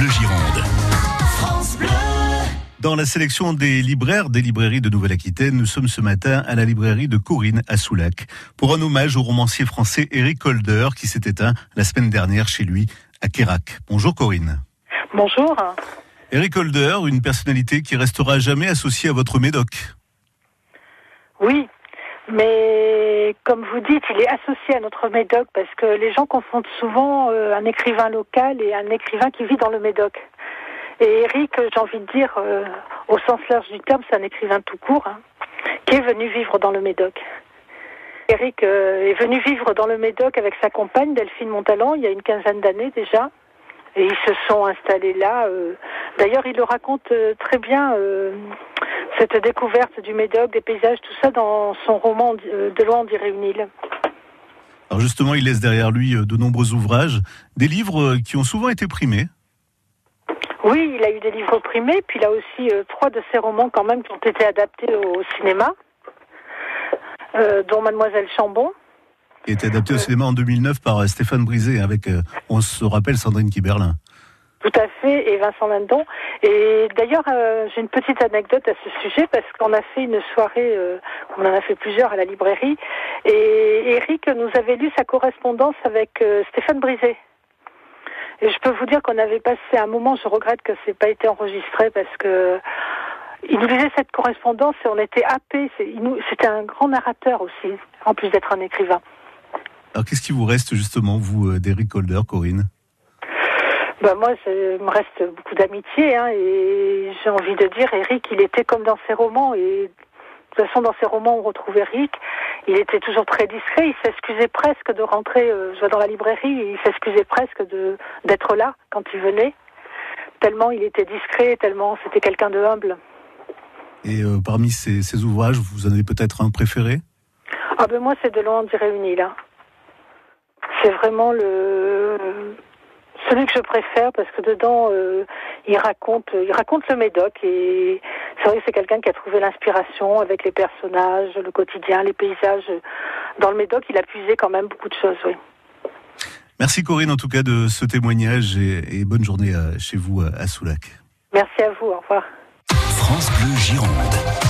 Bleu Gironde. Dans la sélection des libraires des librairies de Nouvelle-Aquitaine, nous sommes ce matin à la librairie de Corinne à Soulac pour un hommage au romancier français Eric Holder qui s'est éteint la semaine dernière chez lui à Kérac. Bonjour Corinne. Bonjour. Eric Holder, une personnalité qui restera jamais associée à votre médoc. Oui, mais comme vous dites, il est associé à notre médoc parce que les gens confondent souvent euh, un écrivain local et un écrivain qui vit dans le médoc. Et Eric, j'ai envie de dire, euh, au sens large du terme, c'est un écrivain tout court, hein, qui est venu vivre dans le Médoc. Eric euh, est venu vivre dans le Médoc avec sa compagne Delphine Montalent il y a une quinzaine d'années déjà. Et ils se sont installés là. D'ailleurs, il le raconte très bien, cette découverte du Médoc, des paysages, tout ça, dans son roman De loin on dirait une île. Alors justement, il laisse derrière lui de nombreux ouvrages, des livres qui ont souvent été primés. Oui, il a eu des livres primés, puis il a aussi euh, trois de ses romans quand même qui ont été adaptés au, cinéma, euh, dont Mademoiselle Chambon. Qui a été adapté au euh. cinéma en 2009 par Stéphane Brisé, avec, on se rappelle, Sandrine Kiberlin. Tout à fait, et Vincent Lindon. Et d'ailleurs, j'ai une petite anecdote à ce sujet parce qu'on a fait une soirée, on en a fait plusieurs à la librairie, et Eric nous avait lu sa correspondance avec Stéphane Brisé. Et je peux vous dire qu'on avait passé un moment, je regrette que ce n'ait pas été enregistré parce que il nous lisait cette correspondance et on était happés. C'était un grand narrateur aussi, en plus d'être un écrivain. Alors qu'est-ce qui vous reste justement, vous, euh, d'Eric Holder, Corinne? Ben moi, il me reste beaucoup d'amitié hein, et j'ai envie de dire, Eric, il était comme dans ses romans et de toute façon, dans ses romans, on retrouve Eric. Il était toujours très discret. Il s'excusait presque de rentrer, euh, je vois dans la librairie, il s'excusait presque de d'être là quand il venait. Tellement il était discret, tellement c'était quelqu'un de humble. Et euh, parmi ces, ouvrages, vous en avez peut-être un préféré? Ah ben moi, c'est de loin, on dirait une île. Hein. C'est vraiment le celui que je préfère parce que dedans euh, il raconte il raconte le Médoc et c'est vrai que c'est quelqu'un qui a trouvé l'inspiration avec les personnages, le quotidien, les paysages. Dans le Médoc, il a puisé quand même beaucoup de choses, oui. Merci Corinne en tout cas de ce témoignage et, bonne journée chez vous à Soulac. Merci à vous, au revoir. France Bleu Gironde.